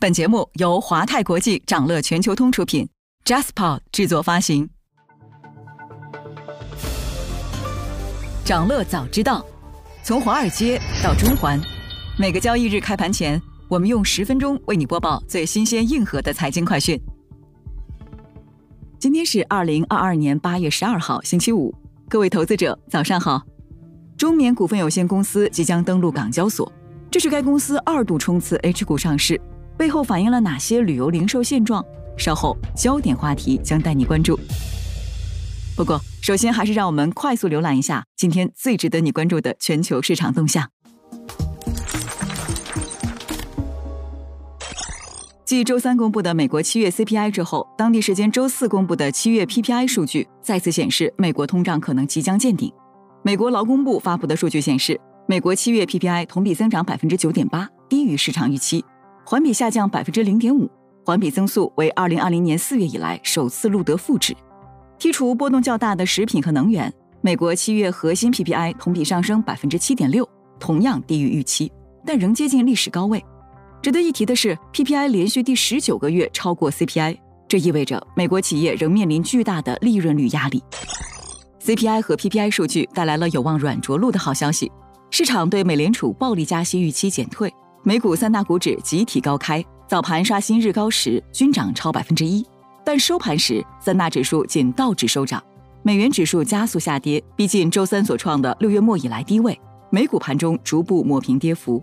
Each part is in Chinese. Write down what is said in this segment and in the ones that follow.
本节目由华泰国际掌乐全球通出品，Jaspa 制作发行。掌乐早知道，从华尔街到中环，每个交易日开盘前，我们用十分钟为你播报最新鲜、硬核的财经快讯。今天是二零二二年八月十二号，星期五，各位投资者早上好。中缅股份有限公司即将登陆港交所，这是该公司二度冲刺 H 股上市。背后反映了哪些旅游零售现状？稍后焦点话题将带你关注。不过，首先还是让我们快速浏览一下今天最值得你关注的全球市场动向。继周三公布的美国七月 CPI 之后，当地时间周四公布的七月 PPI 数据再次显示美国通胀可能即将见顶。美国劳工部发布的数据显示，美国七月 PPI 同比增长百分之九点八，低于市场预期。环比下降百分之零点五，环比增速为二零二零年四月以来首次录得负值。剔除波动较大的食品和能源，美国七月核心 PPI 同比上升百分之七点六，同样低于预期，但仍接近历史高位。值得一提的是，PPI 连续第十九个月超过 CPI，这意味着美国企业仍面临巨大的利润率压力。CPI 和 PPI 数据带来了有望软着陆的好消息，市场对美联储暴力加息预期减退。美股三大股指集体高开，早盘刷新日高时均涨超百分之一，但收盘时三大指数仅道指收涨，美元指数加速下跌，逼近周三所创的六月末以来低位。美股盘中逐步抹平跌幅。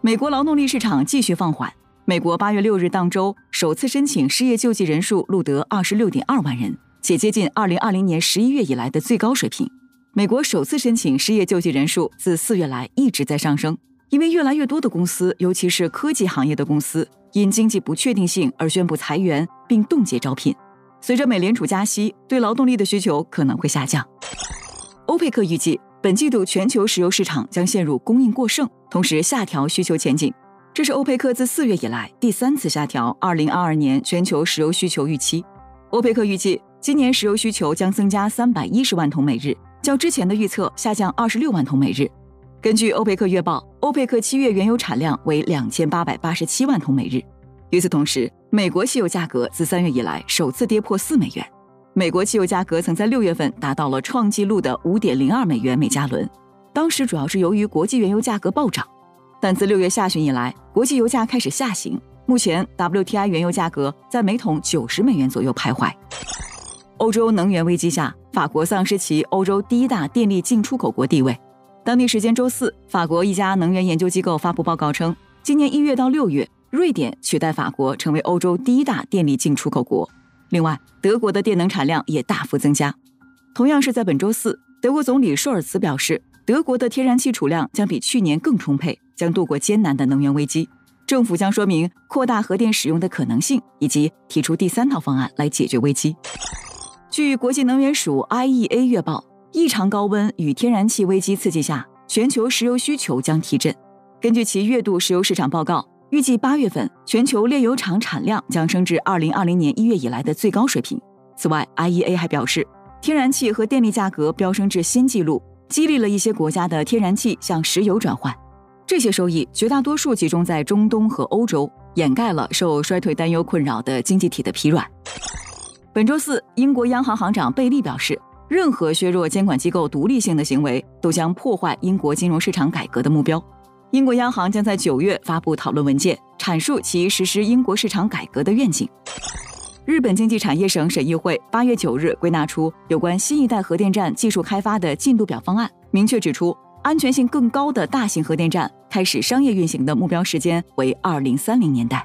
美国劳动力市场继续放缓，美国八月六日当周首次申请失业救济人数录得二十六点二万人，且接近二零二零年十一月以来的最高水平。美国首次申请失业救济人数自四月来一直在上升。因为越来越多的公司，尤其是科技行业的公司，因经济不确定性而宣布裁员并冻结招聘。随着美联储加息，对劳动力的需求可能会下降。欧佩克预计，本季度全球石油市场将陷入供应过剩，同时下调需求前景。这是欧佩克自四月以来第三次下调2022年全球石油需求预期。欧佩克预计，今年石油需求将增加310万桶每日，较之前的预测下降26万桶每日。根据欧佩克月报，欧佩克七月原油产量为两千八百八十七万桶每日。与此同时，美国汽油价格自三月以来首次跌破四美元。美国汽油价格曾在六月份达到了创纪录的五点零二美元每加仑，当时主要是由于国际原油价格暴涨。但自六月下旬以来，国际油价开始下行，目前 WTI 原油价格在每桶九十美元左右徘徊。欧洲能源危机下，法国丧失其欧洲第一大电力进出口国地位。当地时间周四，法国一家能源研究机构发布报告称，今年一月到六月，瑞典取代法国成为欧洲第一大电力进出口国。另外，德国的电能产量也大幅增加。同样是在本周四，德国总理舒尔茨表示，德国的天然气储量将比去年更充沛，将度过艰难的能源危机。政府将说明扩大核电使用的可能性，以及提出第三套方案来解决危机。据国际能源署 IEA 月报。异常高温与天然气危机刺激下，全球石油需求将提振。根据其月度石油市场报告，预计八月份全球炼油厂产量将升至二零二零年一月以来的最高水平。此外，IEA 还表示，天然气和电力价格飙升至新纪录，激励了一些国家的天然气向石油转换。这些收益绝大多数集中在中东和欧洲，掩盖了受衰退担忧困扰的经济体的疲软。本周四，英国央行行长贝利表示。任何削弱监管机构独立性的行为，都将破坏英国金融市场改革的目标。英国央行将在九月发布讨论文件，阐述其实施英国市场改革的愿景。日本经济产业省审议会八月九日归纳出有关新一代核电站技术开发的进度表方案，明确指出，安全性更高的大型核电站开始商业运行的目标时间为二零三零年代。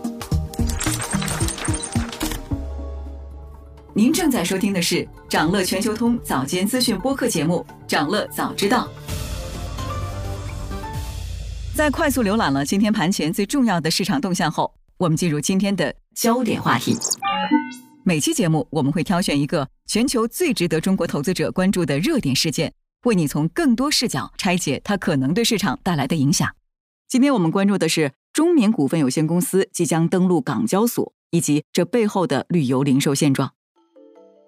您正在收听的是掌乐全球通早间资讯播客节目《掌乐早知道》。在快速浏览了今天盘前最重要的市场动向后，我们进入今天的焦点话题。每期节目我们会挑选一个全球最值得中国投资者关注的热点事件，为你从更多视角拆解它可能对市场带来的影响。今天我们关注的是中缅股份有限公司即将登陆港交所，以及这背后的旅游零售现状。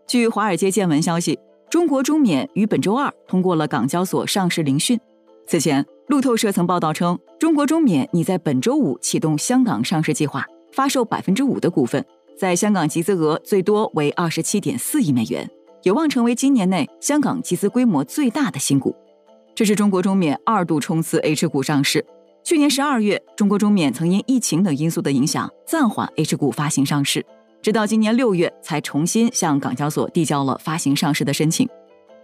据华尔街见闻消息，中国中缅于本周二通过了港交所上市聆讯。此前，路透社曾报道称，中国中缅拟在本周五启动香港上市计划，发售百分之五的股份，在香港集资额最多为二十七点四亿美元，有望成为今年内香港集资规模最大的新股。这是中国中缅二度冲刺 H 股上市。去年十二月，中国中缅曾因疫情等因素的影响，暂缓 H 股发行上市。直到今年六月，才重新向港交所递交了发行上市的申请。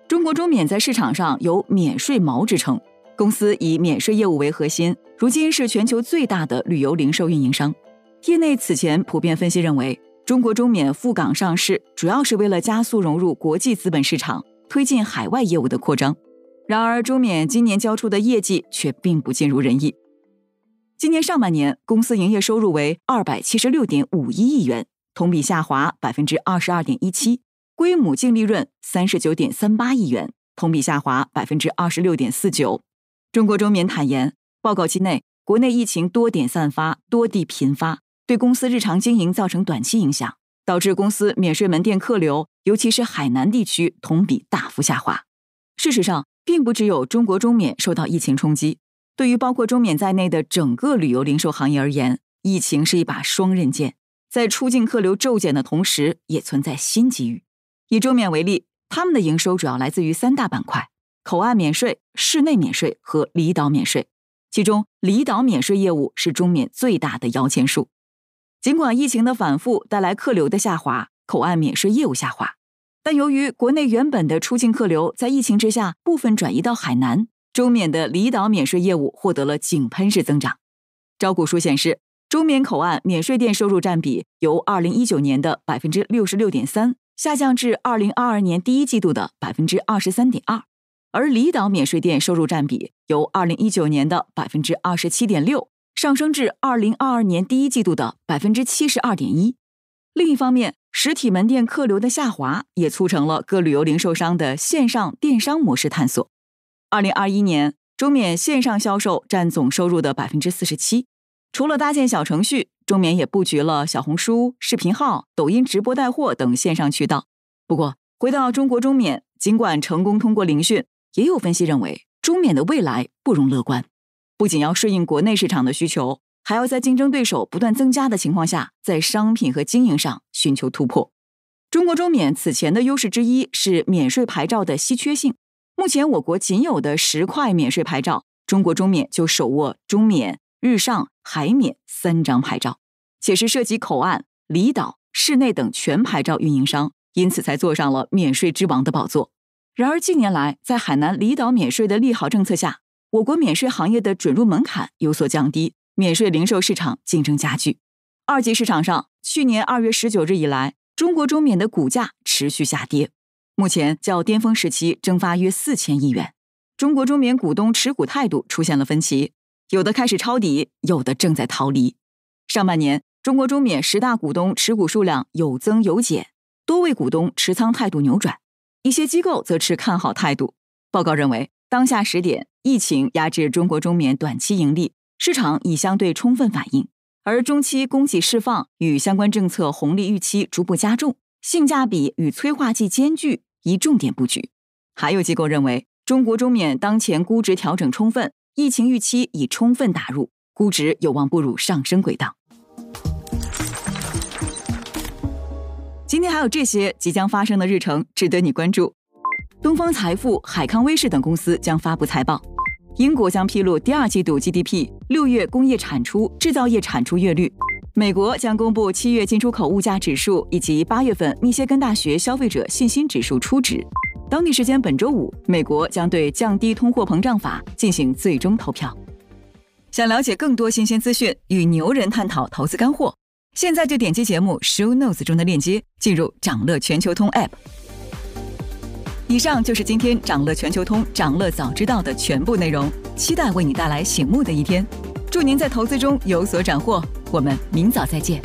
中国中免在市场上有“免税锚”之称，公司以免税业务为核心，如今是全球最大的旅游零售运营商。业内此前普遍分析认为，中国中免赴港上市主要是为了加速融入国际资本市场，推进海外业务的扩张。然而，中免今年交出的业绩却并不尽如人意。今年上半年，公司营业收入为二百七十六点五一亿元。同比下滑百分之二十二点一七，归母净利润三十九点三八亿元，同比下滑百分之二十六点四九。中国中免坦言，报告期内国内疫情多点散发、多地频发，对公司日常经营造成短期影响，导致公司免税门店客流，尤其是海南地区同比大幅下滑。事实上，并不只有中国中免受到疫情冲击，对于包括中免在内的整个旅游零售行业而言，疫情是一把双刃剑。在出境客流骤减的同时，也存在新机遇。以中缅为例，他们的营收主要来自于三大板块：口岸免税、室内免税和离岛免税。其中，离岛免税业务是中缅最大的摇钱树。尽管疫情的反复带来客流的下滑，口岸免税业务下滑，但由于国内原本的出境客流在疫情之下部分转移到海南，中缅的离岛免税业务获得了井喷式增长。招股书显示。中缅口岸免税店收入占比由二零一九年的百分之六十六点三下降至二零二二年第一季度的百分之二十三点二，而离岛免税店收入占比由二零一九年的百分之二十七点六上升至二零二二年第一季度的百分之七十二点一。另一方面，实体门店客流的下滑也促成了各旅游零售商的线上电商模式探索。二零二一年，中缅线上销售占总收入的百分之四十七。除了搭建小程序，中免也布局了小红书、视频号、抖音直播带货等线上渠道。不过，回到中国中缅，尽管成功通过聆讯，也有分析认为中缅的未来不容乐观。不仅要顺应国内市场的需求，还要在竞争对手不断增加的情况下，在商品和经营上寻求突破。中国中缅此前的优势之一是免税牌照的稀缺性。目前我国仅有的十块免税牌照，中国中缅就手握中缅。日上海免三张牌照，且是涉及口岸、离岛、室内等全牌照运营商，因此才坐上了免税之王的宝座。然而近年来，在海南离岛免税的利好政策下，我国免税行业的准入门槛有所降低，免税零售市场竞争加剧。二级市场上，去年二月十九日以来，中国中免的股价持续下跌，目前较巅峰时期蒸发约四千亿元。中国中免股东持股态度出现了分歧。有的开始抄底，有的正在逃离。上半年，中国中缅十大股东持股数量有增有减，多位股东持仓态度扭转，一些机构则持看好态度。报告认为，当下时点，疫情压制中国中缅短期盈利，市场已相对充分反应；而中期供给释放与相关政策红利预期逐步加重，性价比与催化剂兼具，宜重点布局。还有机构认为，中国中缅当前估值调整充分。疫情预期已充分打入，估值有望步入上升轨道。今天还有这些即将发生的日程值得你关注：东方财富、海康威视等公司将发布财报；英国将披露第二季度 GDP、六月工业产出、制造业产出月率；美国将公布七月进出口物价指数以及八月份密歇根大学消费者信心指数初值。当地时间本周五，美国将对降低通货膨胀法进行最终投票。想了解更多新鲜资讯，与牛人探讨投资干货，现在就点击节目 show notes 中的链接，进入掌乐全球通 app。以上就是今天掌乐全球通掌乐早知道的全部内容，期待为你带来醒目的一天。祝您在投资中有所斩获，我们明早再见。